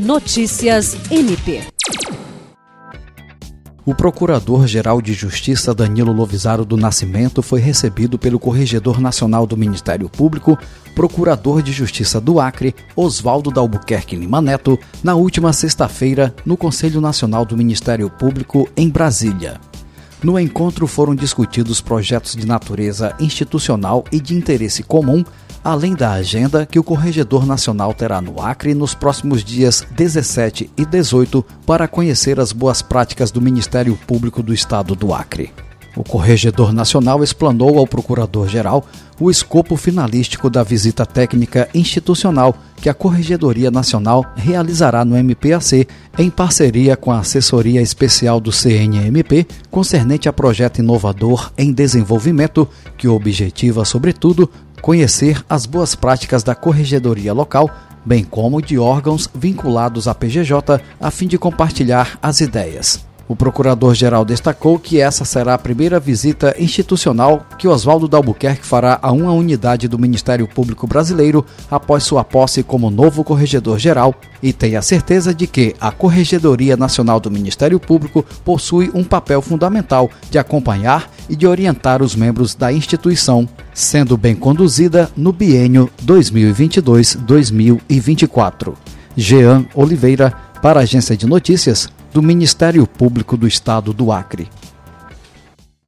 Notícias MP. O Procurador-Geral de Justiça Danilo Lovisaro do Nascimento foi recebido pelo Corregedor Nacional do Ministério Público, Procurador de Justiça do Acre, Oswaldo Dalbuquerque Lima Neto, na última sexta-feira, no Conselho Nacional do Ministério Público, em Brasília. No encontro foram discutidos projetos de natureza institucional e de interesse comum além da agenda que o Corregedor Nacional terá no Acre nos próximos dias 17 e 18 para conhecer as boas práticas do Ministério Público do Estado do Acre. O Corregedor Nacional explanou ao Procurador-Geral o escopo finalístico da visita técnica institucional que a Corregedoria Nacional realizará no MPAC em parceria com a Assessoria Especial do CNMP concernente a projeto inovador em desenvolvimento que objetiva, sobretudo, conhecer as boas práticas da corregedoria local, bem como de órgãos vinculados à PGJ, a fim de compartilhar as ideias. O procurador-geral destacou que essa será a primeira visita institucional que Oswaldo Dalbuquerque fará a uma unidade do Ministério Público Brasileiro após sua posse como novo corregedor-geral e tem a certeza de que a Corregedoria Nacional do Ministério Público possui um papel fundamental de acompanhar e de orientar os membros da instituição, sendo bem conduzida no biênio 2022-2024. Jean Oliveira, para a Agência de Notícias do Ministério Público do Estado do Acre.